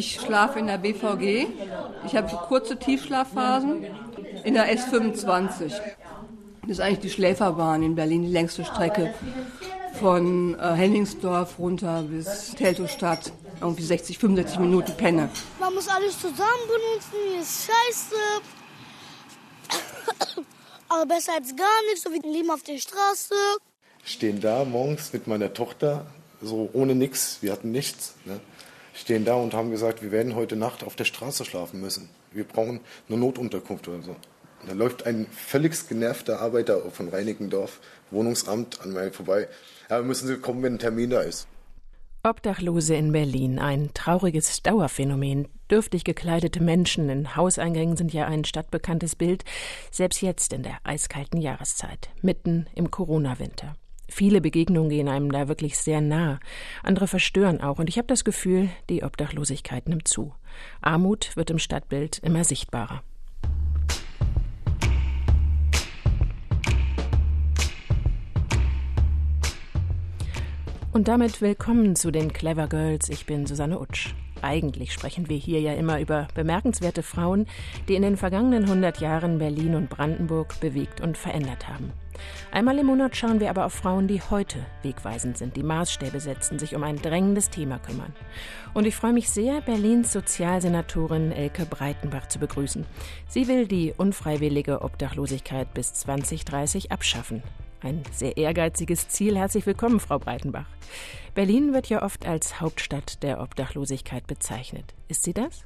Ich schlafe in der BVG. Ich habe kurze Tiefschlafphasen in der S25. Das ist eigentlich die Schläferbahn in Berlin, die längste Strecke von äh, Henningsdorf runter bis Teltow-Stadt. Irgendwie 60, 65 Minuten Penne. Man muss alles zusammen benutzen, hier ist scheiße. Aber besser als gar nichts, so wie ein Leben auf der Straße. Stehen da morgens mit meiner Tochter, so ohne nichts, wir hatten nichts. Ne? Stehen da und haben gesagt, wir werden heute Nacht auf der Straße schlafen müssen. Wir brauchen eine Notunterkunft oder so. Und da läuft ein völlig genervter Arbeiter von Reinickendorf, Wohnungsamt, an mir vorbei. Ja, müssen Sie kommen, wenn ein Termin da ist. Obdachlose in Berlin, ein trauriges Dauerphänomen. Dürftig gekleidete Menschen in Hauseingängen sind ja ein stadtbekanntes Bild, selbst jetzt in der eiskalten Jahreszeit, mitten im Corona-Winter. Viele Begegnungen gehen einem da wirklich sehr nah, andere verstören auch, und ich habe das Gefühl, die Obdachlosigkeit nimmt zu. Armut wird im Stadtbild immer sichtbarer. Und damit willkommen zu den Clever Girls. Ich bin Susanne Utsch. Eigentlich sprechen wir hier ja immer über bemerkenswerte Frauen, die in den vergangenen 100 Jahren Berlin und Brandenburg bewegt und verändert haben. Einmal im Monat schauen wir aber auf Frauen, die heute wegweisend sind, die Maßstäbe setzen, sich um ein drängendes Thema kümmern. Und ich freue mich sehr, Berlins Sozialsenatorin Elke Breitenbach zu begrüßen. Sie will die unfreiwillige Obdachlosigkeit bis 2030 abschaffen. Ein sehr ehrgeiziges Ziel. Herzlich willkommen, Frau Breitenbach. Berlin wird ja oft als Hauptstadt der Obdachlosigkeit bezeichnet. Ist sie das?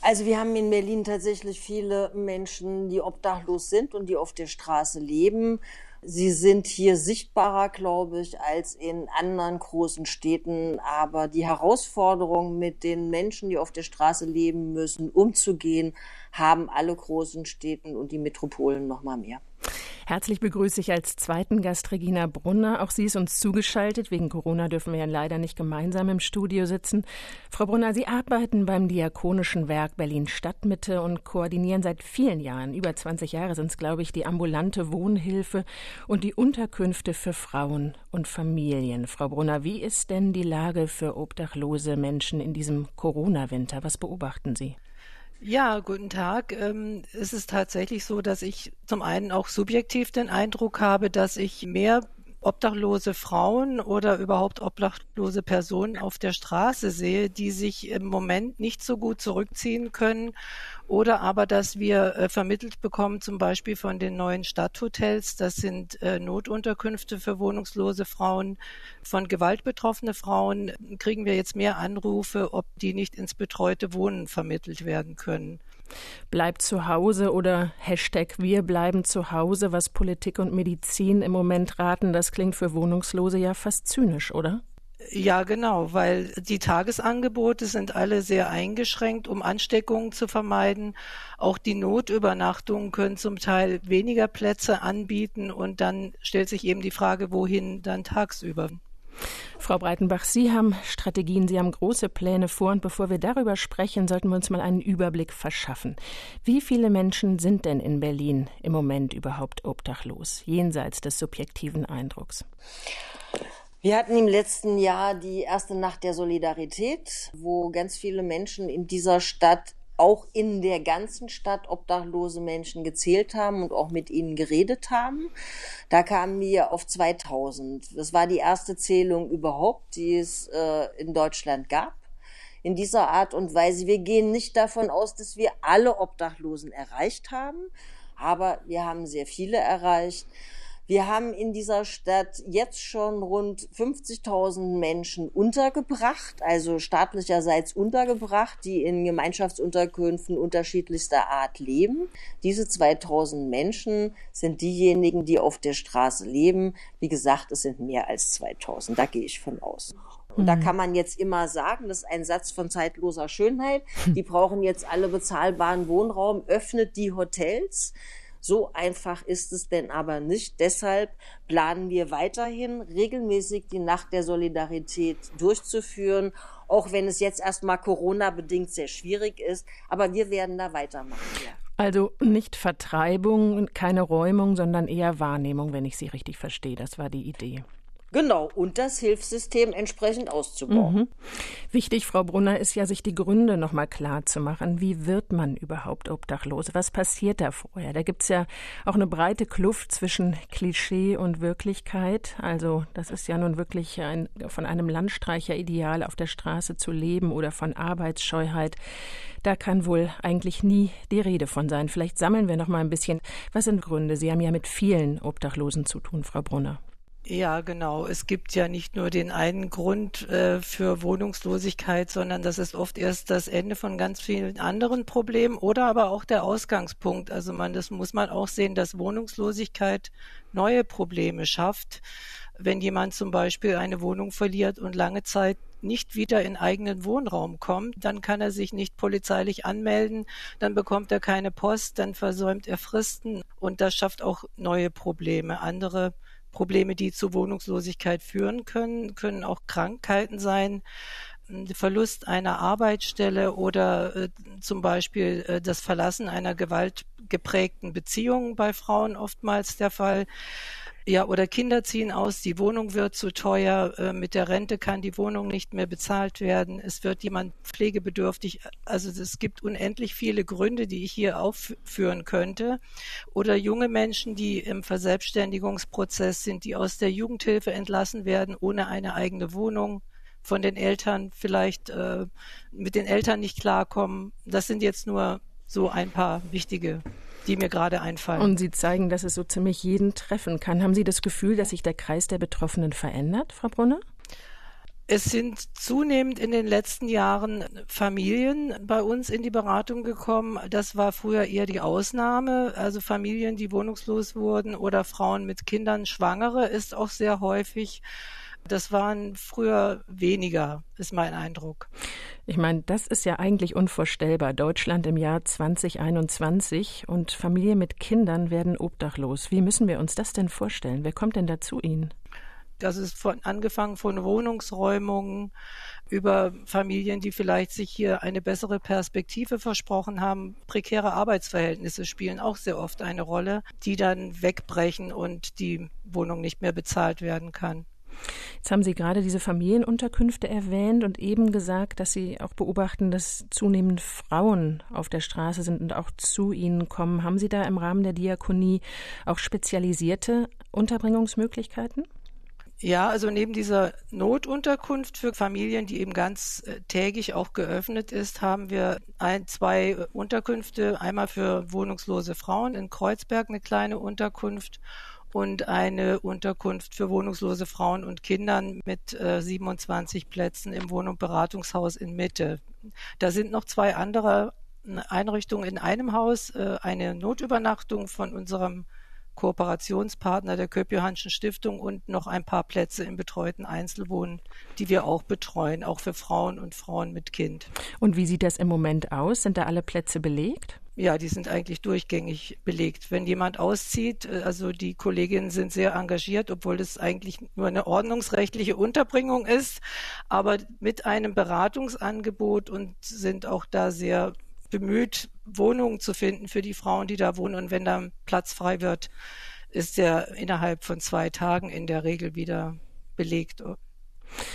Also wir haben in Berlin tatsächlich viele Menschen, die obdachlos sind und die auf der Straße leben. Sie sind hier sichtbarer, glaube ich, als in anderen großen Städten. Aber die Herausforderung, mit den Menschen, die auf der Straße leben müssen, umzugehen, haben alle großen Städten und die Metropolen noch mal mehr. Herzlich begrüße ich als zweiten Gast Regina Brunner. Auch sie ist uns zugeschaltet. Wegen Corona dürfen wir ja leider nicht gemeinsam im Studio sitzen. Frau Brunner, Sie arbeiten beim Diakonischen Werk Berlin Stadtmitte und koordinieren seit vielen Jahren, über 20 Jahre sind es, glaube ich, die ambulante Wohnhilfe und die Unterkünfte für Frauen und Familien. Frau Brunner, wie ist denn die Lage für obdachlose Menschen in diesem Corona-Winter? Was beobachten Sie? Ja, guten Tag. Ähm, es ist tatsächlich so, dass ich zum einen auch subjektiv den Eindruck habe, dass ich mehr obdachlose Frauen oder überhaupt obdachlose Personen auf der Straße sehe, die sich im Moment nicht so gut zurückziehen können oder aber, dass wir äh, vermittelt bekommen, zum Beispiel von den neuen Stadthotels, das sind äh, Notunterkünfte für wohnungslose Frauen, von Gewalt betroffene Frauen, kriegen wir jetzt mehr Anrufe, ob die nicht ins betreute Wohnen vermittelt werden können. Bleibt zu Hause oder Hashtag Wir bleiben zu Hause, was Politik und Medizin im Moment raten, das klingt für Wohnungslose ja fast zynisch, oder? Ja, genau, weil die Tagesangebote sind alle sehr eingeschränkt, um Ansteckungen zu vermeiden. Auch die Notübernachtungen können zum Teil weniger Plätze anbieten und dann stellt sich eben die Frage, wohin dann tagsüber. Frau Breitenbach, Sie haben Strategien, Sie haben große Pläne vor. Und bevor wir darüber sprechen, sollten wir uns mal einen Überblick verschaffen. Wie viele Menschen sind denn in Berlin im Moment überhaupt obdachlos, jenseits des subjektiven Eindrucks? Wir hatten im letzten Jahr die erste Nacht der Solidarität, wo ganz viele Menschen in dieser Stadt auch in der ganzen Stadt obdachlose Menschen gezählt haben und auch mit ihnen geredet haben. Da kamen wir auf 2000. Das war die erste Zählung überhaupt, die es äh, in Deutschland gab. In dieser Art und Weise. Wir gehen nicht davon aus, dass wir alle Obdachlosen erreicht haben, aber wir haben sehr viele erreicht. Wir haben in dieser Stadt jetzt schon rund 50.000 Menschen untergebracht, also staatlicherseits untergebracht, die in Gemeinschaftsunterkünften unterschiedlichster Art leben. Diese 2000 Menschen sind diejenigen, die auf der Straße leben. Wie gesagt, es sind mehr als 2000. Da gehe ich von aus. Und da mhm. kann man jetzt immer sagen, das ist ein Satz von zeitloser Schönheit. Die brauchen jetzt alle bezahlbaren Wohnraum, öffnet die Hotels. So einfach ist es denn aber nicht. Deshalb planen wir weiterhin regelmäßig die Nacht der Solidarität durchzuführen, auch wenn es jetzt erstmal Corona-bedingt sehr schwierig ist. Aber wir werden da weitermachen. Ja. Also nicht Vertreibung, keine Räumung, sondern eher Wahrnehmung, wenn ich Sie richtig verstehe. Das war die Idee. Genau, und das Hilfssystem entsprechend auszubauen. Mhm. Wichtig, Frau Brunner, ist ja, sich die Gründe nochmal klar zu machen. Wie wird man überhaupt obdachlos? Was passiert da vorher? Da gibt's ja auch eine breite Kluft zwischen Klischee und Wirklichkeit. Also das ist ja nun wirklich ein, von einem Landstreicher-Ideal auf der Straße zu leben oder von Arbeitsscheuheit. Da kann wohl eigentlich nie die Rede von sein. Vielleicht sammeln wir noch mal ein bisschen. Was sind Gründe? Sie haben ja mit vielen Obdachlosen zu tun, Frau Brunner. Ja, genau. Es gibt ja nicht nur den einen Grund äh, für Wohnungslosigkeit, sondern das ist oft erst das Ende von ganz vielen anderen Problemen oder aber auch der Ausgangspunkt. Also man, das muss man auch sehen, dass Wohnungslosigkeit neue Probleme schafft. Wenn jemand zum Beispiel eine Wohnung verliert und lange Zeit nicht wieder in eigenen Wohnraum kommt, dann kann er sich nicht polizeilich anmelden, dann bekommt er keine Post, dann versäumt er Fristen und das schafft auch neue Probleme. Andere Probleme, die zu Wohnungslosigkeit führen können, können auch Krankheiten sein, Verlust einer Arbeitsstelle oder äh, zum Beispiel äh, das Verlassen einer gewaltgeprägten Beziehung bei Frauen oftmals der Fall. Ja, oder Kinder ziehen aus, die Wohnung wird zu teuer, äh, mit der Rente kann die Wohnung nicht mehr bezahlt werden, es wird jemand pflegebedürftig. Also es gibt unendlich viele Gründe, die ich hier aufführen könnte. Oder junge Menschen, die im Verselbstständigungsprozess sind, die aus der Jugendhilfe entlassen werden, ohne eine eigene Wohnung von den Eltern vielleicht äh, mit den Eltern nicht klarkommen. Das sind jetzt nur so ein paar wichtige die mir gerade einfallen. Und Sie zeigen, dass es so ziemlich jeden treffen kann. Haben Sie das Gefühl, dass sich der Kreis der Betroffenen verändert, Frau Brunner? Es sind zunehmend in den letzten Jahren Familien bei uns in die Beratung gekommen. Das war früher eher die Ausnahme. Also Familien, die wohnungslos wurden oder Frauen mit Kindern, Schwangere ist auch sehr häufig. Das waren früher weniger, ist mein Eindruck. Ich meine, das ist ja eigentlich unvorstellbar. Deutschland im Jahr 2021 und Familien mit Kindern werden obdachlos. Wie müssen wir uns das denn vorstellen? Wer kommt denn da zu Ihnen? Das ist von, angefangen von Wohnungsräumungen über Familien, die vielleicht sich hier eine bessere Perspektive versprochen haben. Prekäre Arbeitsverhältnisse spielen auch sehr oft eine Rolle, die dann wegbrechen und die Wohnung nicht mehr bezahlt werden kann. Jetzt haben Sie gerade diese Familienunterkünfte erwähnt und eben gesagt, dass Sie auch beobachten, dass zunehmend Frauen auf der Straße sind und auch zu Ihnen kommen. Haben Sie da im Rahmen der Diakonie auch spezialisierte Unterbringungsmöglichkeiten? Ja, also neben dieser Notunterkunft für Familien, die eben ganz äh, tägig auch geöffnet ist, haben wir ein, zwei Unterkünfte. Einmal für wohnungslose Frauen in Kreuzberg eine kleine Unterkunft und eine Unterkunft für wohnungslose Frauen und Kindern mit äh, 27 Plätzen im Wohn- und Beratungshaus in Mitte. Da sind noch zwei andere Einrichtungen in einem Haus, äh, eine Notübernachtung von unserem Kooperationspartner der Köp-Johannschen Stiftung und noch ein paar Plätze im betreuten Einzelwohnen, die wir auch betreuen, auch für Frauen und Frauen mit Kind. Und wie sieht das im Moment aus? Sind da alle Plätze belegt? Ja, die sind eigentlich durchgängig belegt. Wenn jemand auszieht, äh, also die Kolleginnen sind sehr engagiert, obwohl das eigentlich nur eine ordnungsrechtliche Unterbringung ist, aber mit einem Beratungsangebot und sind auch da sehr bemüht, Wohnungen zu finden für die Frauen, die da wohnen. Und wenn da Platz frei wird, ist der innerhalb von zwei Tagen in der Regel wieder belegt.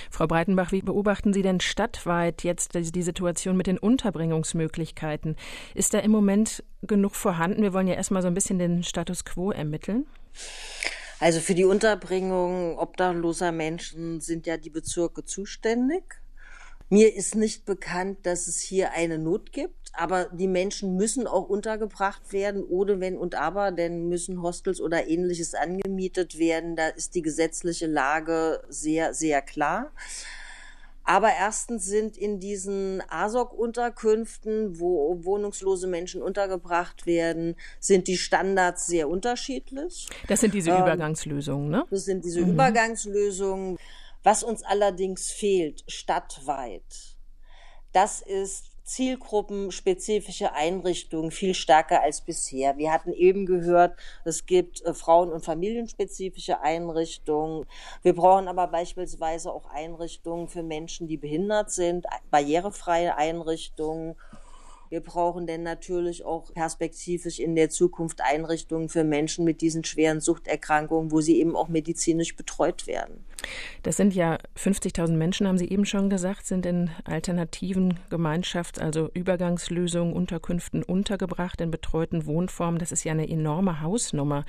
Frau Breitenbach, wie beobachten Sie denn stadtweit jetzt die Situation mit den Unterbringungsmöglichkeiten? Ist da im Moment genug vorhanden? Wir wollen ja erstmal so ein bisschen den Status quo ermitteln. Also für die Unterbringung obdachloser Menschen sind ja die Bezirke zuständig. Mir ist nicht bekannt, dass es hier eine Not gibt, aber die Menschen müssen auch untergebracht werden, ohne Wenn und Aber, denn müssen Hostels oder ähnliches angemietet werden. Da ist die gesetzliche Lage sehr, sehr klar. Aber erstens sind in diesen ASOC-Unterkünften, wo wohnungslose Menschen untergebracht werden, sind die Standards sehr unterschiedlich. Das sind diese ähm, Übergangslösungen, ne? Das sind diese mhm. Übergangslösungen. Was uns allerdings fehlt, stadtweit, das ist zielgruppenspezifische Einrichtungen viel stärker als bisher. Wir hatten eben gehört, es gibt äh, Frauen- und familienspezifische Einrichtungen. Wir brauchen aber beispielsweise auch Einrichtungen für Menschen, die behindert sind, barrierefreie Einrichtungen Wir brauchen denn natürlich auch perspektivisch in der Zukunft Einrichtungen für Menschen mit diesen schweren Suchterkrankungen, wo sie eben auch medizinisch betreut werden. Das sind ja 50.000 Menschen, haben Sie eben schon gesagt, sind in alternativen Gemeinschafts-, also Übergangslösungen, Unterkünften untergebracht, in betreuten Wohnformen. Das ist ja eine enorme Hausnummer.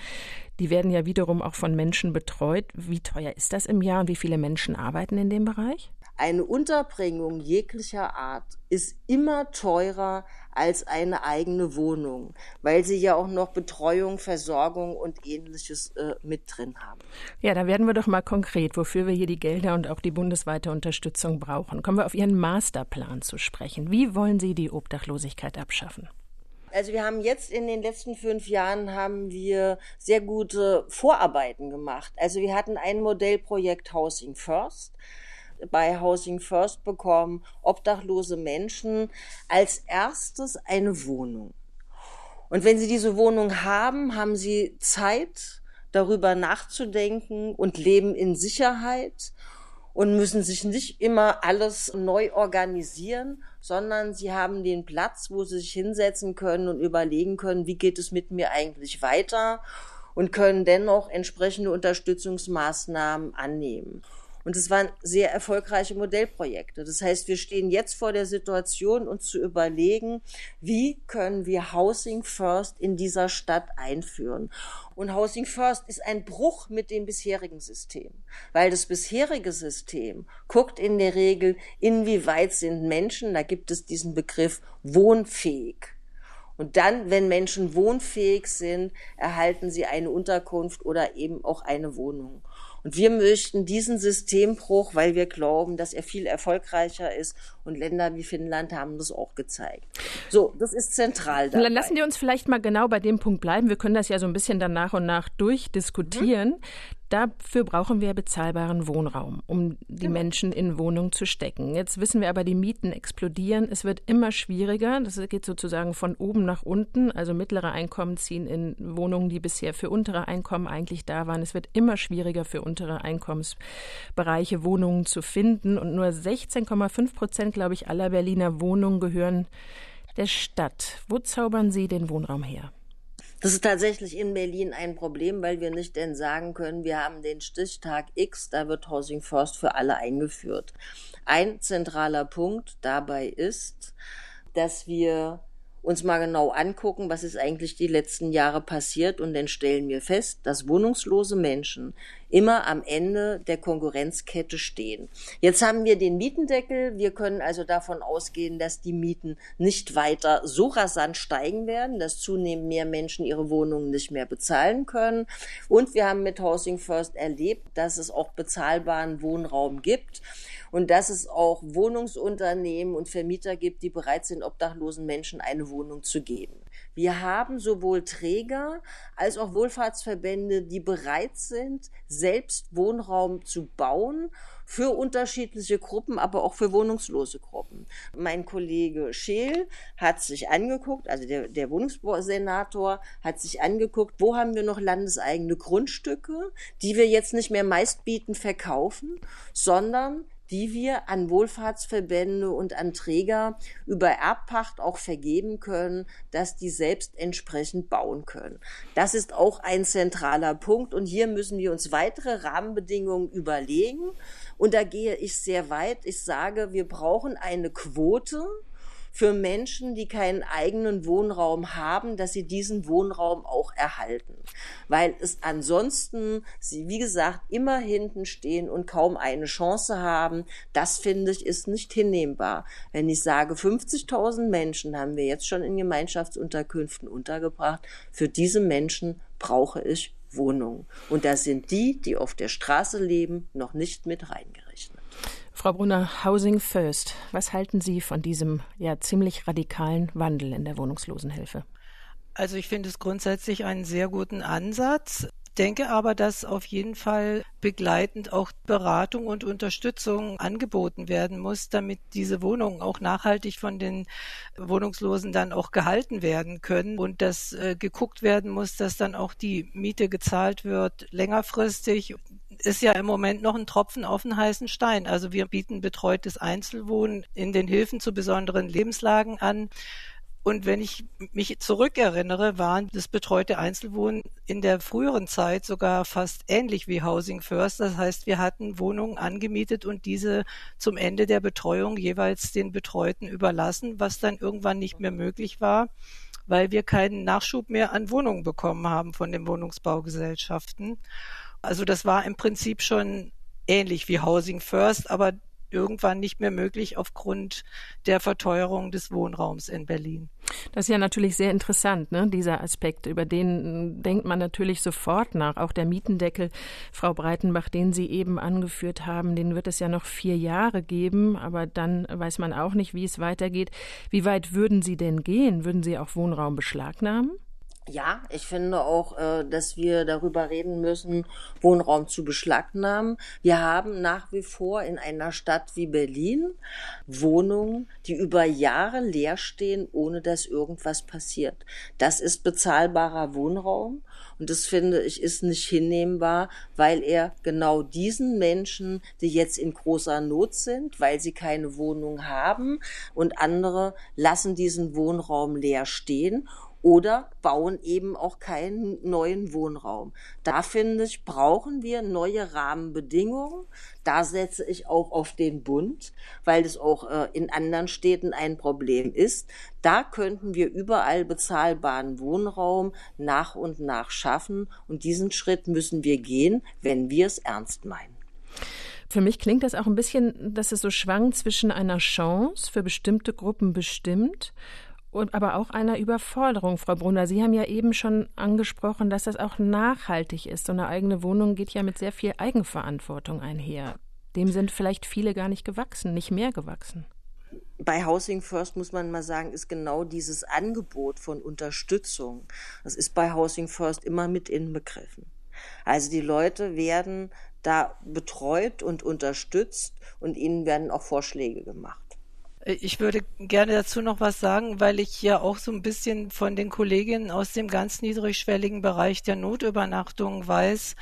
Die werden ja wiederum auch von Menschen betreut. Wie teuer ist das im Jahr und wie viele Menschen arbeiten in dem Bereich? Eine Unterbringung jeglicher Art ist immer teurer als eine eigene Wohnung, weil sie ja auch noch Betreuung, Versorgung und ähnliches äh, mit drin haben. Ja, da werden wir doch mal konkret, wofür wir hier die Gelder und auch die bundesweite Unterstützung brauchen. Kommen wir auf Ihren Masterplan zu sprechen. Wie wollen Sie die Obdachlosigkeit abschaffen? Also wir haben jetzt in den letzten fünf Jahren haben wir sehr gute Vorarbeiten gemacht. Also wir hatten ein Modellprojekt Housing First bei Housing First bekommen obdachlose Menschen als erstes eine Wohnung. Und wenn sie diese Wohnung haben, haben sie Zeit, darüber nachzudenken und leben in Sicherheit und müssen sich nicht immer alles neu organisieren, sondern sie haben den Platz, wo sie sich hinsetzen können und überlegen können, wie geht es mit mir eigentlich weiter und können dennoch entsprechende Unterstützungsmaßnahmen annehmen. Und es waren sehr erfolgreiche Modellprojekte. Das heißt, wir stehen jetzt vor der Situation, uns zu überlegen, wie können wir Housing First in dieser Stadt einführen. Und Housing First ist ein Bruch mit dem bisherigen System, weil das bisherige System guckt in der Regel, inwieweit sind Menschen, da gibt es diesen Begriff wohnfähig. Und dann, wenn Menschen wohnfähig sind, erhalten sie eine Unterkunft oder eben auch eine Wohnung. Und wir möchten diesen Systembruch, weil wir glauben, dass er viel erfolgreicher ist. Und Länder wie Finnland haben das auch gezeigt. So, das ist zentral. Dabei. Dann lassen wir uns vielleicht mal genau bei dem Punkt bleiben. Wir können das ja so ein bisschen dann nach und nach durchdiskutieren. Mhm. Dafür brauchen wir bezahlbaren Wohnraum, um die genau. Menschen in Wohnungen zu stecken. Jetzt wissen wir aber, die Mieten explodieren. Es wird immer schwieriger. Das geht sozusagen von oben nach unten. Also mittlere Einkommen ziehen in Wohnungen, die bisher für untere Einkommen eigentlich da waren. Es wird immer schwieriger für untere Einkommensbereiche Wohnungen zu finden. Und nur 16,5 Prozent, glaube ich, aller Berliner Wohnungen gehören der Stadt. Wo zaubern Sie den Wohnraum her? Das ist tatsächlich in Berlin ein Problem, weil wir nicht denn sagen können, wir haben den Stichtag X, da wird Housing First für alle eingeführt. Ein zentraler Punkt dabei ist, dass wir uns mal genau angucken, was ist eigentlich die letzten Jahre passiert und dann stellen wir fest, dass wohnungslose Menschen immer am Ende der Konkurrenzkette stehen. Jetzt haben wir den Mietendeckel. Wir können also davon ausgehen, dass die Mieten nicht weiter so rasant steigen werden, dass zunehmend mehr Menschen ihre Wohnungen nicht mehr bezahlen können. Und wir haben mit Housing First erlebt, dass es auch bezahlbaren Wohnraum gibt und dass es auch Wohnungsunternehmen und Vermieter gibt, die bereit sind, obdachlosen Menschen eine Wohnung zu geben. Wir haben sowohl Träger als auch Wohlfahrtsverbände, die bereit sind, selbst Wohnraum zu bauen für unterschiedliche Gruppen, aber auch für wohnungslose Gruppen. Mein Kollege Scheel hat sich angeguckt, also der, der Wohnungssenator hat sich angeguckt, wo haben wir noch landeseigene Grundstücke, die wir jetzt nicht mehr meistbieten verkaufen, sondern die wir an Wohlfahrtsverbände und an Träger über Erbpacht auch vergeben können, dass die selbst entsprechend bauen können. Das ist auch ein zentraler Punkt und hier müssen wir uns weitere Rahmenbedingungen überlegen. Und da gehe ich sehr weit. Ich sage, wir brauchen eine Quote für Menschen, die keinen eigenen Wohnraum haben, dass sie diesen Wohnraum auch erhalten. Weil es ansonsten, sie wie gesagt, immer hinten stehen und kaum eine Chance haben. Das finde ich ist nicht hinnehmbar. Wenn ich sage, 50.000 Menschen haben wir jetzt schon in Gemeinschaftsunterkünften untergebracht, für diese Menschen brauche ich Wohnungen. Und da sind die, die auf der Straße leben, noch nicht mit reingerechnet. Frau Brunner, Housing First. Was halten Sie von diesem ja ziemlich radikalen Wandel in der Wohnungslosenhilfe? Also ich finde es grundsätzlich einen sehr guten Ansatz denke aber, dass auf jeden Fall begleitend auch Beratung und Unterstützung angeboten werden muss, damit diese Wohnungen auch nachhaltig von den Wohnungslosen dann auch gehalten werden können und dass äh, geguckt werden muss, dass dann auch die Miete gezahlt wird längerfristig ist ja im Moment noch ein Tropfen auf den heißen Stein. Also wir bieten betreutes Einzelwohnen in den Hilfen zu besonderen Lebenslagen an Und wenn ich mich zurückerinnere, waren das betreute Einzelwohnen in der früheren Zeit sogar fast ähnlich wie Housing First. Das heißt, wir hatten Wohnungen angemietet und diese zum Ende der Betreuung jeweils den Betreuten überlassen, was dann irgendwann nicht mehr möglich war, weil wir keinen Nachschub mehr an Wohnungen bekommen haben von den Wohnungsbaugesellschaften. Also das war im Prinzip schon ähnlich wie Housing First, aber irgendwann nicht mehr möglich aufgrund der Verteuerung des Wohnraums in Berlin. Das ist ja natürlich sehr interessant, ne? dieser Aspekt. Über den denkt man natürlich sofort nach. Auch der Mietendeckel, Frau Breitenbach, den Sie eben angeführt haben, den wird es ja noch vier Jahre geben, aber dann weiß man auch nicht, wie es weitergeht. Wie weit würden Sie denn gehen? Würden Sie auch Wohnraum beschlagnahmen? Ja, ich finde auch, äh, dass wir darüber reden müssen, Wohnraum zu beschlagnahmen. Wir haben nach wie vor in einer Stadt wie Berlin Wohnungen, die über Jahre leer stehen, ohne dass irgendwas passiert. Das ist bezahlbarer Wohnraum und das finde ich ist nicht hinnehmbar, weil er genau diesen Menschen, die jetzt in großer Not sind, weil sie keine Wohnung haben und andere lassen diesen Wohnraum leer stehen oder bauen eben auch keinen neuen Wohnraum. Da finde ich, brauchen wir neue Rahmenbedingungen. Da setze ich auch auf den Bund, weil das auch äh, in anderen Städten ein Problem ist. Da könnten wir überall bezahlbaren Wohnraum nach und nach schaffen und diesen Schritt müssen wir gehen, wenn wir es ernst meinen. Für mich klingt das auch ein bisschen, dass es so schwankt zwischen einer Chance für bestimmte Gruppen bestimmt aber auch einer Überforderung, Frau Brunner. Sie haben ja eben schon angesprochen, dass das auch nachhaltig ist. So eine eigene Wohnung geht ja mit sehr viel Eigenverantwortung einher. Dem sind vielleicht viele gar nicht gewachsen, nicht mehr gewachsen. Bei Housing First muss man mal sagen, ist genau dieses Angebot von Unterstützung. Das ist bei Housing First immer mit inbegriffen. Also die Leute werden da betreut und unterstützt und ihnen werden auch Vorschläge gemacht. Ich würde gerne dazu noch was sagen, weil ich ja auch so ein bisschen von den Kolleginnen aus dem ganz niedrigschwelligen Bereich der Notübernachtung weiß.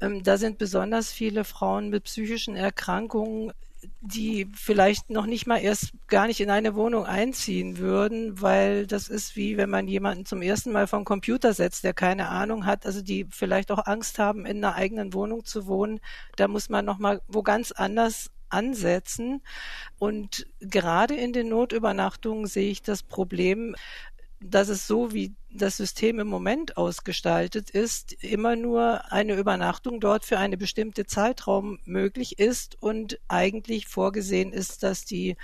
Ähm, da sind besonders viele Frauen mit psychischen Erkrankungen, die vielleicht noch nicht mal erst gar nicht in eine Wohnung einziehen würden, weil das ist wie wenn man jemanden zum ersten Mal vom Computer setzt, der keine Ahnung hat, also die vielleicht auch Angst haben, in einer eigenen Wohnung zu wohnen. Da muss man noch mal wo ganz anders ansetzen. Und gerade in den Notübernachtungen sehe ich das Problem, dass es so wie das System im Moment ausgestaltet ist, immer nur eine Übernachtung dort für eine bestimmte Zeitraum möglich ist und eigentlich vorgesehen ist, dass die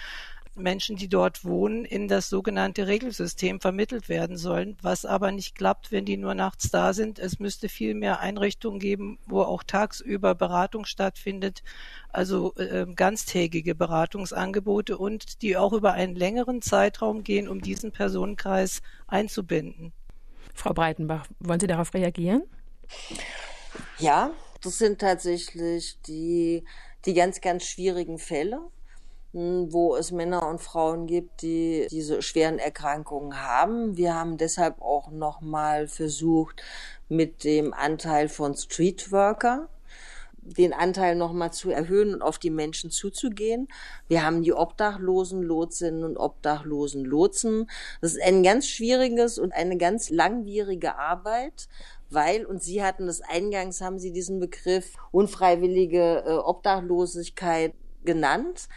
Menschen, die dort wohnen, in das sogenannte Regelsystem vermittelt werden sollen, was aber nicht klappt, wenn die nur nachts da sind. Es müsste viel mehr Einrichtungen geben, wo auch tagsüber Beratung stattfindet, also äh, ganztägige Beratungsangebote und die auch über einen längeren Zeitraum gehen, um diesen Personenkreis einzubinden. Frau Breitenbach, wollen Sie darauf reagieren? Ja, das sind tatsächlich die, die ganz, ganz schwierigen Fälle wo es Männer und Frauen gibt, die diese schweren Erkrankungen haben. Wir haben deshalb auch nochmal versucht, mit dem Anteil von Streetworker den Anteil nochmal zu erhöhen und auf die Menschen zuzugehen. Wir haben die Obdachlosen Lotsinnen und Obdachlosen Lotsen. Das ist ein ganz schwieriges und eine ganz langwierige Arbeit, weil, und Sie hatten das eingangs, haben Sie diesen Begriff unfreiwillige äh, Obdachlosigkeit genannt.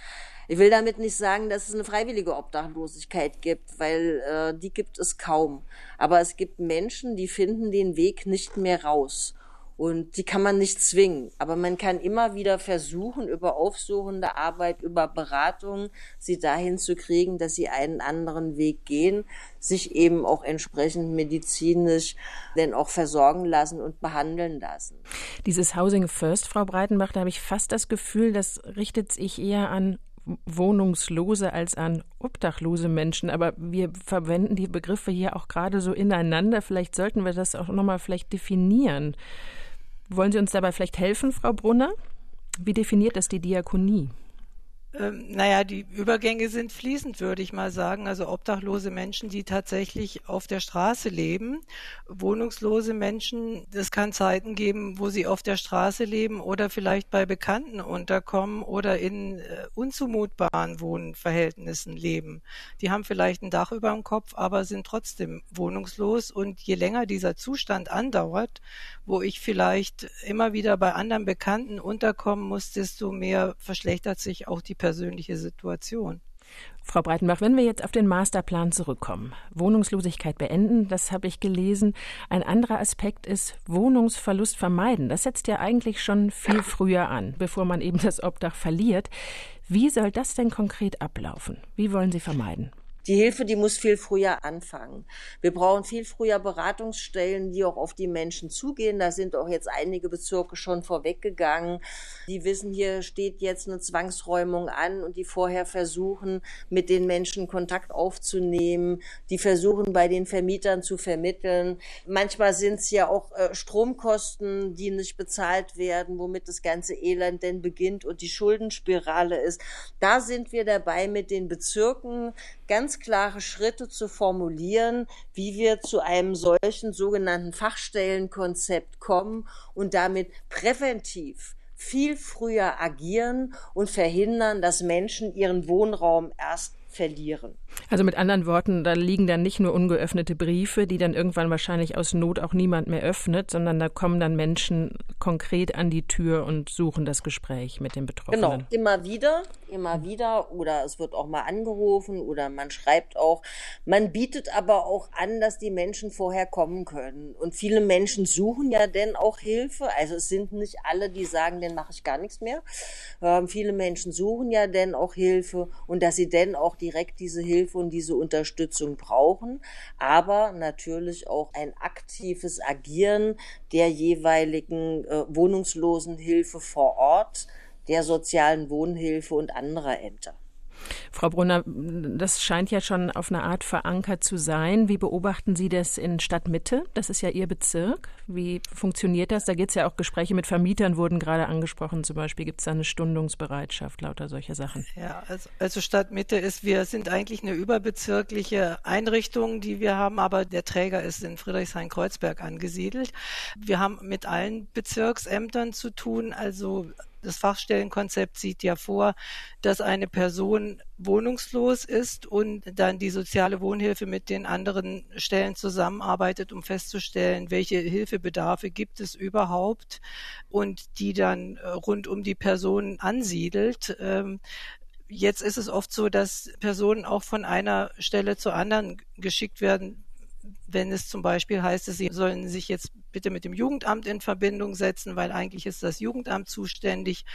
Ich will damit nicht sagen, dass es eine freiwillige Obdachlosigkeit gibt, weil äh, die gibt es kaum. Aber es gibt Menschen, die finden den Weg nicht mehr raus. Und die kann man nicht zwingen. Aber man kann immer wieder versuchen, über aufsuchende Arbeit, über Beratung, sie dahin zu kriegen, dass sie einen anderen Weg gehen, sich eben auch entsprechend medizinisch denn auch versorgen lassen und behandeln lassen. Dieses Housing First, Frau Breitenbach, da habe ich fast das Gefühl, das richtet sich eher an Wohnungslose als an obdachlose Menschen. Aber wir verwenden die Begriffe hier auch gerade so ineinander. Vielleicht sollten wir das auch nochmal vielleicht definieren. Wollen Sie uns dabei vielleicht helfen, Frau Brunner? Wie definiert das die Diakonie? Ähm, naja, die Übergänge sind fließend, würde ich mal sagen. Also obdachlose Menschen, die tatsächlich auf der Straße leben, wohnungslose Menschen, es kann Zeiten geben, wo sie auf der Straße leben oder vielleicht bei Bekannten unterkommen oder in äh, unzumutbaren Wohnverhältnissen leben. Die haben vielleicht ein Dach über dem Kopf, aber sind trotzdem wohnungslos. Und je länger dieser Zustand andauert, wo ich vielleicht immer wieder bei anderen Bekannten unterkommen muss, desto mehr verschlechtert sich auch die persönliche Situation. Frau Breitenbach, wenn wir jetzt auf den Masterplan zurückkommen, Wohnungslosigkeit beenden, das habe ich gelesen. Ein anderer Aspekt ist Wohnungsverlust vermeiden. Das setzt ja eigentlich schon viel früher an, bevor man eben das Obdach verliert. Wie soll das denn konkret ablaufen? Wie wollen Sie vermeiden? Die Hilfe, die muss viel früher anfangen. Wir brauchen viel früher Beratungsstellen, die auch auf die Menschen zugehen. Da sind auch jetzt einige Bezirke schon vorweggegangen. Die wissen, hier steht jetzt eine Zwangsräumung an und die vorher versuchen, mit den Menschen Kontakt aufzunehmen. Die versuchen, bei den Vermietern zu vermitteln. Manchmal sind es ja auch äh, Stromkosten, die nicht bezahlt werden, womit das ganze Elend denn beginnt und die Schuldenspirale ist. Da sind wir dabei mit den Bezirken ganz klare Schritte zu formulieren, wie wir zu einem solchen sogenannten Fachstellenkonzept kommen und damit präventiv viel früher agieren und verhindern, dass Menschen ihren Wohnraum erst verlieren. Also mit anderen Worten, da liegen dann nicht nur ungeöffnete Briefe, die dann irgendwann wahrscheinlich aus Not auch niemand mehr öffnet, sondern da kommen dann Menschen konkret an die Tür und suchen das Gespräch mit den Betroffenen. Genau, immer wieder, immer wieder oder es wird auch mal angerufen oder man schreibt auch. Man bietet aber auch an, dass die Menschen vorher kommen können. Und viele Menschen suchen ja denn auch Hilfe. Also es sind nicht alle, die sagen, dann mache ich gar nichts mehr. Ähm, viele Menschen suchen ja denn auch Hilfe und dass sie denn auch direkt diese Hilfe und diese Unterstützung brauchen, aber natürlich auch ein aktives Agieren der jeweiligen äh, Wohnungslosenhilfe vor Ort, der sozialen Wohnhilfe und anderer Ämter. Frau Brunner, das scheint ja schon auf eine Art verankert zu sein. Wie beobachten Sie das in Stadtmitte? Das ist ja Ihr Bezirk. Wie funktioniert das? Da geht es ja auch Gespräche mit Vermietern, wurden gerade angesprochen. Zum Beispiel gibt es da eine Stundungsbereitschaft, lauter solcher Sachen. Ja, also, also Stadtmitte ist, wir sind eigentlich eine überbezirkliche Einrichtung, die wir haben, aber der Träger ist in Friedrichshain-Kreuzberg angesiedelt. Wir haben mit allen Bezirksämtern zu tun, also das Fachstellenkonzept sieht ja vor, dass eine Person wohnungslos ist und dann die soziale Wohnhilfe mit den anderen Stellen zusammenarbeitet, um festzustellen, welche Hilfebedarfe gibt es überhaupt und die dann äh, rund um die Person ansiedelt. Ähm, jetzt ist es oft so, dass Personen auch von einer Stelle zur anderen geschickt werden, wenn es zum Beispiel heißt, sie sollen sich jetzt bitte mit dem Jugendamt in Verbindung setzen, weil eigentlich ist das Jugendamt zuständig.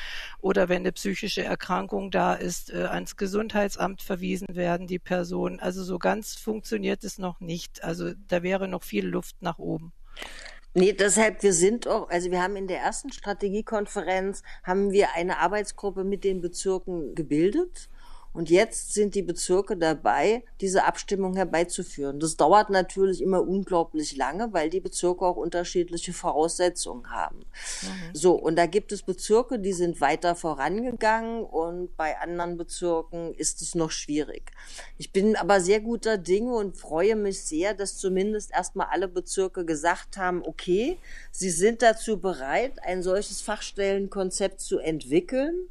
Oder wenn eine psychische Erkrankung da ist, äh, ans Gesundheitsamt verwiesen werden, die Person. Also so ganz funktioniert es noch nicht. Also da wäre noch viel Luft nach oben. Nee, deshalb, wir sind auch, also wir haben in der ersten Strategiekonferenz, haben wir eine Arbeitsgruppe mit den Bezirken gebildet und jetzt sind die Bezirke dabei, diese Abstimmung herbeizuführen. Das dauert natürlich immer unglaublich lange, weil die Bezirke auch unterschiedliche Voraussetzungen haben. Mhm. So, und da gibt es Bezirke, die sind weiter vorangegangen und bei anderen Bezirken ist es noch schwierig. Ich bin aber sehr guter Dinge und freue mich sehr, dass zumindest erstmal alle Bezirke gesagt haben, okay, sie sind dazu bereit, ein solches Fachstellenkonzept zu entwickeln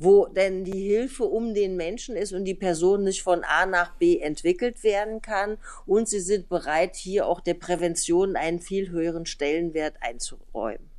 wo denn die Hilfe um den Menschen ist und die Person nicht von A nach B entwickelt werden kann. Und sie sind bereit, hier auch der Prävention einen viel höheren Stellenwert einzuräumen.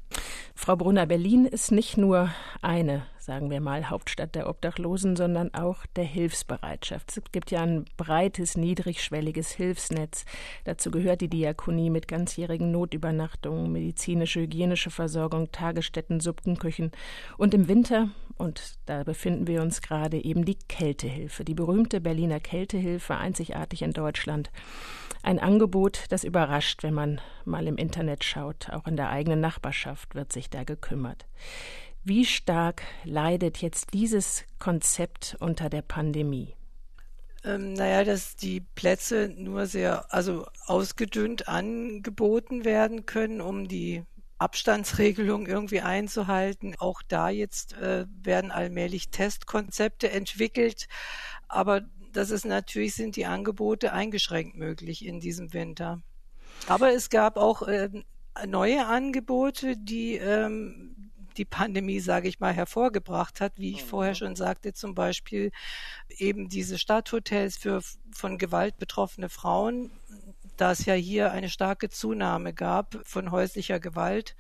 Frau Brunner, Berlin ist nicht nur eine, sagen wir mal, Hauptstadt der Obdachlosen, sondern auch der Hilfsbereitschaft. Es gibt ja ein breites, niedrigschwelliges Hilfsnetz. Dazu gehört die Diakonie mit ganzjährigen Notübernachtungen, medizinische, hygienische Versorgung, Tagesstätten, Suppenküchen und im Winter und da befinden wir uns gerade eben die Kältehilfe, die berühmte Berliner Kältehilfe, einzigartig in Deutschland. Ein Angebot, das überrascht, wenn man mal im Internet schaut. Auch in der eigenen Nachbarschaft wird sich da gekümmert. Wie stark leidet jetzt dieses Konzept unter der Pandemie? Ähm, naja, dass die Plätze nur sehr, also ausgedünnt angeboten werden können, um die Abstandsregelungen irgendwie einzuhalten. Auch da jetzt äh, werden allmählich Testkonzepte entwickelt. Aber das ist natürlich, sind die Angebote eingeschränkt möglich in diesem Winter. Aber es gab auch äh, neue Angebote, die ähm, die Pandemie, sage ich mal, hervorgebracht hat, wie ich vorher mhm. schon sagte, zum Beispiel eben diese Stadthotels für von Gewalt betroffene Frauen, da es ja hier eine starke Zunahme gab von häuslicher Gewalt.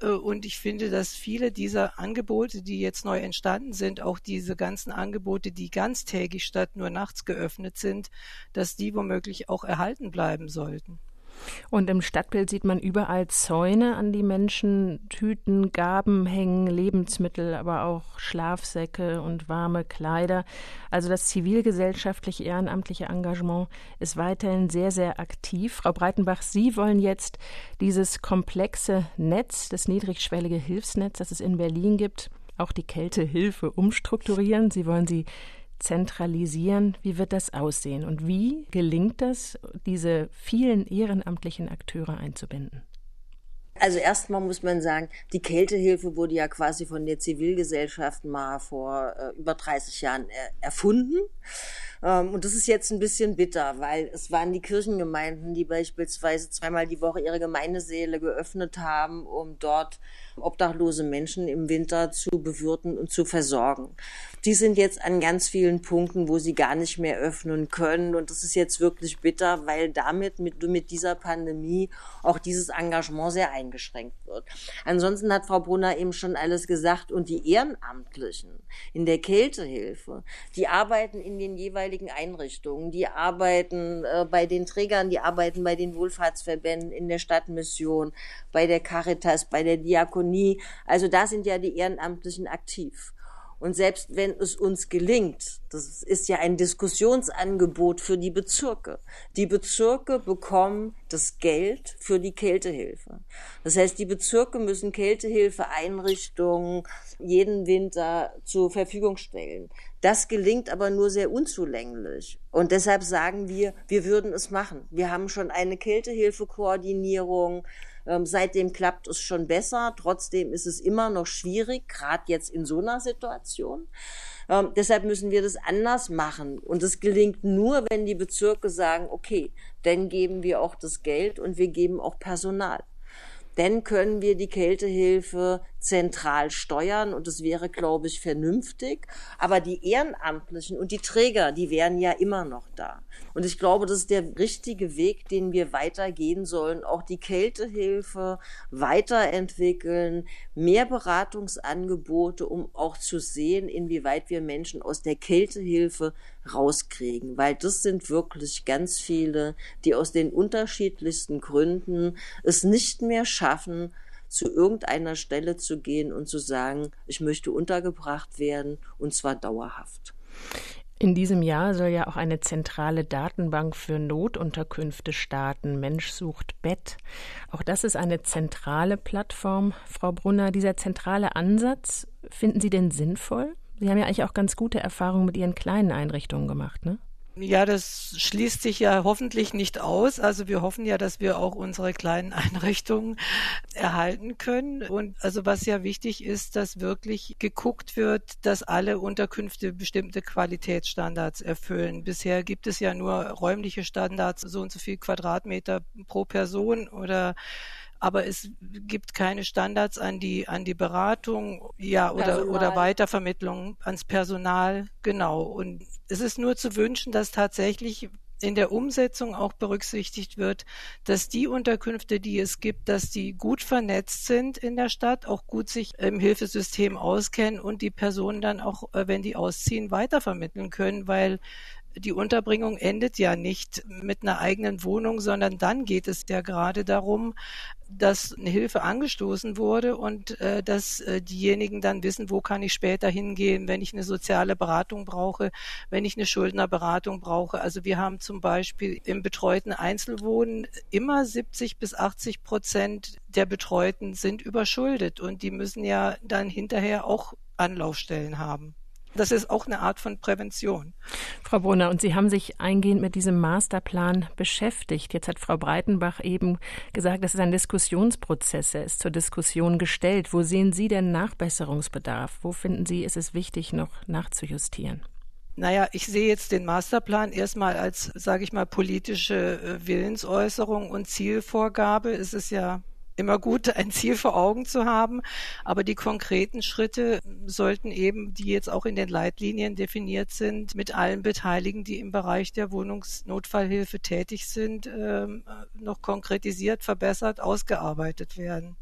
Äh, und ich finde, dass viele dieser Angebote, die jetzt neu entstanden sind, auch diese ganzen Angebote, die ganztägig statt nur nachts geöffnet sind, dass die womöglich auch erhalten bleiben sollten. Und im Stadtbild sieht man überall Zäune, an die Menschen Tüten, Gaben hängen, Lebensmittel, aber auch Schlafsäcke und warme Kleider. Also das zivilgesellschaftliche ehrenamtliche Engagement ist weiterhin sehr, sehr aktiv. Frau Breitenbach, Sie wollen jetzt dieses komplexe Netz, das niedrigschwellige Hilfsnetz, das es in Berlin gibt, auch die Kältehilfe umstrukturieren. Sie wollen sie zentralisieren. Wie wird das aussehen und wie gelingt das, diese vielen ehrenamtlichen Akteure einzubinden? Also erstmal muss man sagen, die Kältehilfe wurde ja quasi von der Zivilgesellschaft mal vor äh, über 30 Jahren er erfunden. Ähm, und das ist jetzt ein bisschen bitter, weil es waren die Kirchengemeinden, die beispielsweise zweimal die Woche ihre Gemeindesäle geöffnet haben, um dort obdachlose Menschen im Winter zu bewirten und zu versorgen. Die sind jetzt an ganz vielen Punkten, wo sie gar nicht mehr öffnen können. Und das ist jetzt wirklich bitter, weil damit mit, mit dieser Pandemie auch dieses Engagement sehr eingeschränkt wird. Ansonsten hat Frau Brunner eben schon alles gesagt. Und die Ehrenamtlichen in der Kältehilfe, die arbeiten in den jeweiligen Einrichtungen, die arbeiten äh, bei den Trägern, die arbeiten bei den Wohlfahrtsverbänden in der Stadtmission, bei der Caritas, bei der Diakonie. Also da sind ja die Ehrenamtlichen aktiv. Und selbst wenn es uns gelingt, das ist ja ein Diskussionsangebot für die Bezirke. Die Bezirke bekommen das Geld für die Kältehilfe. Das heißt, die Bezirke müssen Kältehilfeeinrichtungen jeden Winter zur Verfügung stellen. Das gelingt aber nur sehr unzulänglich. Und deshalb sagen wir, wir würden es machen. Wir haben schon eine Kältehilfekoordinierung. Ähm, seitdem klappt es schon besser. Trotzdem ist es immer noch schwierig, gerade jetzt in so einer Situation. Ähm, deshalb müssen wir das anders machen. Und es gelingt nur, wenn die Bezirke sagen, okay, dann geben wir auch das Geld und wir geben auch Personal. Dann können wir die Kältehilfe zentral steuern und das wäre, glaube ich, vernünftig. Aber die Ehrenamtlichen und die Träger, die wären ja immer noch da. Und ich glaube, das ist der richtige Weg, den wir weitergehen sollen. Auch die Kältehilfe weiterentwickeln, mehr Beratungsangebote, um auch zu sehen, inwieweit wir Menschen aus der Kältehilfe rauskriegen. Weil das sind wirklich ganz viele, die aus den unterschiedlichsten Gründen es nicht mehr schaffen, zu irgendeiner Stelle zu gehen und zu sagen, ich möchte untergebracht werden und zwar dauerhaft. In diesem Jahr soll ja auch eine zentrale Datenbank für Notunterkünfte starten. Mensch sucht Bett. Auch das ist eine zentrale Plattform. Frau Brunner, dieser zentrale Ansatz, finden Sie den sinnvoll? Sie haben ja eigentlich auch ganz gute Erfahrungen mit Ihren kleinen Einrichtungen gemacht, ne? Ja, das schließt sich ja hoffentlich nicht aus. Also wir hoffen ja, dass wir auch unsere kleinen Einrichtungen erhalten können. Und also was ja wichtig ist, dass wirklich geguckt wird, dass alle Unterkünfte bestimmte Qualitätsstandards erfüllen. Bisher gibt es ja nur räumliche Standards, so und so viel Quadratmeter pro Person oder aber es gibt keine Standards an die an die Beratung, ja oder oder Weitervermittlung ans Personal, genau. Und es ist nur zu wünschen, dass tatsächlich in der Umsetzung auch berücksichtigt wird, dass die Unterkünfte, die es gibt, dass die gut vernetzt sind in der Stadt, auch gut sich im Hilfesystem auskennen und die Personen dann auch, äh, wenn die ausziehen, weitervermitteln können, weil die Unterbringung endet ja nicht mit einer eigenen Wohnung, sondern dann geht es ja gerade darum, dass eine Hilfe angestoßen wurde und äh, dass äh, diejenigen dann wissen, wo kann ich später hingehen, wenn ich eine soziale Beratung brauche, wenn ich eine Schuldnerberatung brauche. Also wir haben zum Beispiel im betreuten Einzelwohnen immer 70 bis 80 Prozent der Betreuten sind überschuldet und die müssen ja dann hinterher auch Anlaufstellen haben. Das ist auch eine Art von Prävention. Frau Brunner, und Sie haben sich eingehend mit diesem Masterplan beschäftigt. Jetzt hat Frau Breitenbach eben gesagt, das ist ein Diskussionsprozess. Er ist zur Diskussion gestellt. Wo sehen Sie denn Nachbesserungsbedarf? Wo finden Sie, ist es wichtig, noch nachzujustieren? Naja, ich sehe jetzt den Masterplan erstmal als, sage ich mal, politische äh, Willensäußerung und Zielvorgabe. Es ist ja immer gut, ein Ziel vor Augen zu haben. Aber die konkreten Schritte sollten eben, die jetzt auch in den Leitlinien definiert sind, mit allen Beteiligten, die im Bereich der Wohnungsnotfallhilfe tätig sind, ähm, noch konkretisiert, verbessert, ausgearbeitet werden.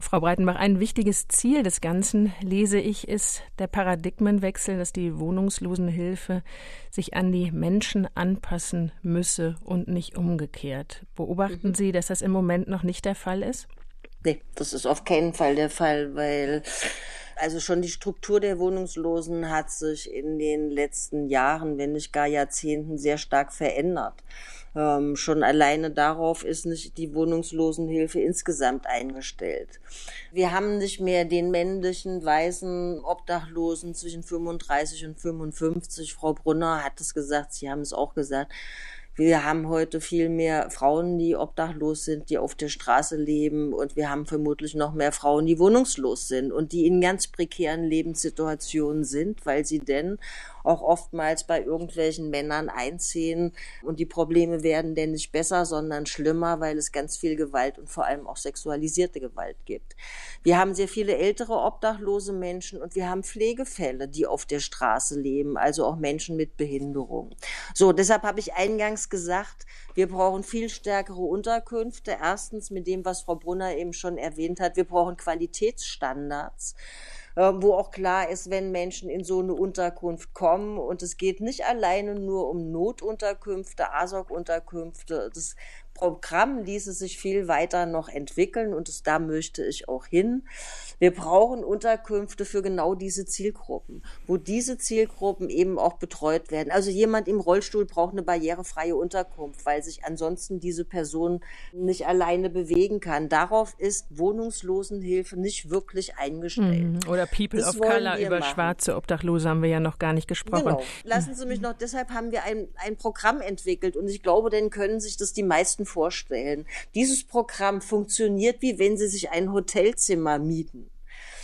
Frau Breitenbach, ein wichtiges Ziel des Ganzen, lese ich, ist der Paradigmenwechsel, dass die Wohnungslosenhilfe sich an die Menschen anpassen müsse und nicht umgekehrt. Beobachten mhm. Sie, dass das im Moment noch nicht der Fall ist? Nee, das ist auf keinen Fall der Fall, weil also schon die Struktur der Wohnungslosen hat sich in den letzten Jahren, wenn nicht gar Jahrzehnten, sehr stark verändert. Ähm, schon alleine darauf ist nicht die Wohnungslosenhilfe insgesamt eingestellt. Wir haben nicht mehr den männlichen, weißen Obdachlosen zwischen 35 und 55. Frau Brunner hat es gesagt, Sie haben es auch gesagt. Wir haben heute viel mehr Frauen, die obdachlos sind, die auf der Straße leben. Und wir haben vermutlich noch mehr Frauen, die wohnungslos sind und die in ganz prekären Lebenssituationen sind, weil sie denn auch oftmals bei irgendwelchen Männern einziehen und die Probleme werden denn nicht besser, sondern schlimmer, weil es ganz viel Gewalt und vor allem auch sexualisierte Gewalt gibt. Wir haben sehr viele ältere obdachlose Menschen und wir haben Pflegefälle, die auf der Straße leben, also auch Menschen mit Behinderung. So, deshalb habe ich eingangs gesagt, wir brauchen viel stärkere Unterkünfte. Erstens mit dem, was Frau Brunner eben schon erwähnt hat, wir brauchen Qualitätsstandards. Ähm, wo auch klar ist, wenn Menschen in so eine Unterkunft kommen und es geht nicht alleine nur um Notunterkünfte, ASOG-Unterkünfte, das Programm ließe sich viel weiter noch entwickeln und das, da möchte ich auch hin. Wir brauchen Unterkünfte für genau diese Zielgruppen, wo diese Zielgruppen eben auch betreut werden. Also jemand im Rollstuhl braucht eine barrierefreie Unterkunft, weil sich ansonsten diese Person nicht alleine bewegen kann. Darauf ist Wohnungslosenhilfe nicht wirklich eingestellt. Mhm. Oder People das of Color über machen. schwarze Obdachlose haben wir ja noch gar nicht gesprochen. Genau. Lassen Sie mich noch, deshalb haben wir ein, ein Programm entwickelt und ich glaube, dann können sich das die meisten vorstellen. Dieses Programm funktioniert, wie wenn Sie sich ein Hotelzimmer mieten.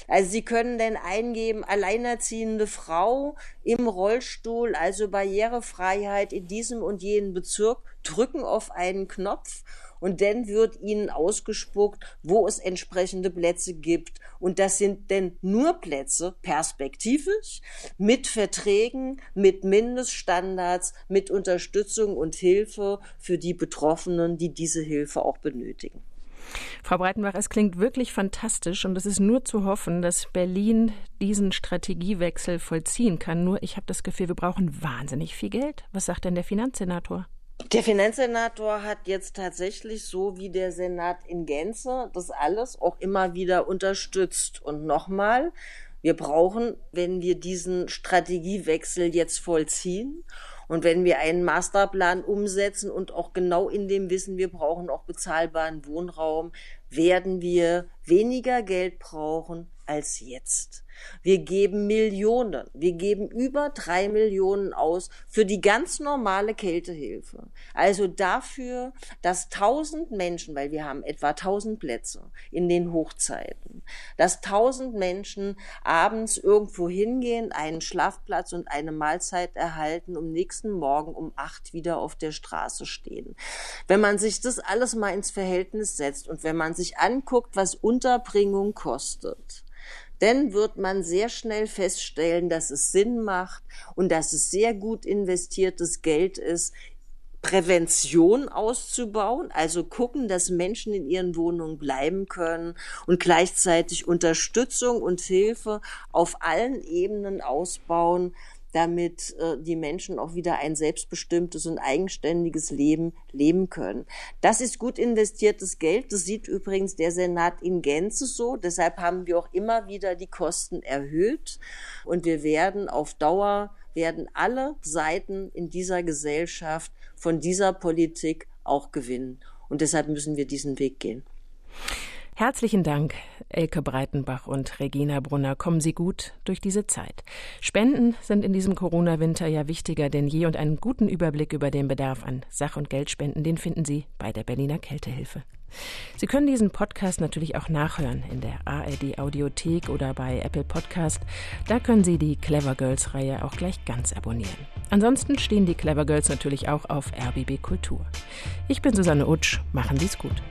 Also Sie können dann eingeben, alleinerziehende Frau im Rollstuhl, also Barrierefreiheit in diesem und jenen Bezirk, drücken auf einen Knopf und dann wird ihnen ausgespuckt, wo es entsprechende Plätze gibt. Und das sind denn nur Plätze, perspektivisch, mit Verträgen, mit Mindeststandards, mit Unterstützung und Hilfe für die Betroffenen, die diese Hilfe auch benötigen. Frau Breitenbach, es klingt wirklich fantastisch und es ist nur zu hoffen, dass Berlin diesen Strategiewechsel vollziehen kann. Nur ich habe das Gefühl, wir brauchen wahnsinnig viel Geld. Was sagt denn der Finanzsenator? Der Finanzsenator hat jetzt tatsächlich so wie der Senat in Gänze das alles auch immer wieder unterstützt. Und nochmal, wir brauchen, wenn wir diesen Strategiewechsel jetzt vollziehen und wenn wir einen Masterplan umsetzen und auch genau in dem Wissen, wir brauchen auch bezahlbaren Wohnraum, werden wir weniger Geld brauchen als jetzt. Wir geben Millionen, wir geben über drei Millionen aus für die ganz normale Kältehilfe. Also dafür, dass tausend Menschen, weil wir haben etwa tausend Plätze in den Hochzeiten, dass tausend Menschen abends irgendwo hingehen, einen Schlafplatz und eine Mahlzeit erhalten, um nächsten Morgen um acht wieder auf der Straße stehen. Wenn man sich das alles mal ins Verhältnis setzt und wenn man sich anguckt, was Unterbringung kostet, dann wird man sehr schnell feststellen, dass es Sinn macht und dass es sehr gut investiertes Geld ist, Prävention auszubauen, also gucken, dass Menschen in ihren Wohnungen bleiben können und gleichzeitig Unterstützung und Hilfe auf allen Ebenen ausbauen, damit äh, die Menschen auch wieder ein selbstbestimmtes und eigenständiges Leben leben können. Das ist gut investiertes Geld. Das sieht übrigens der Senat in Gänze so. Deshalb haben wir auch immer wieder die Kosten erhöht. Und wir werden auf Dauer, werden alle Seiten in dieser Gesellschaft von dieser Politik auch gewinnen. Und deshalb müssen wir diesen Weg gehen. Herzlichen Dank, Elke Breitenbach und Regina Brunner. Kommen Sie gut durch diese Zeit. Spenden sind in diesem Corona-Winter ja wichtiger denn je und einen guten Überblick über den Bedarf an Sach- und Geldspenden, den finden Sie bei der Berliner Kältehilfe. Sie können diesen Podcast natürlich auch nachhören in der ARD Audiothek oder bei Apple Podcast. Da können Sie die Clever Girls Reihe auch gleich ganz abonnieren. Ansonsten stehen die Clever Girls natürlich auch auf RBB Kultur. Ich bin Susanne Utsch. Machen Sie es gut.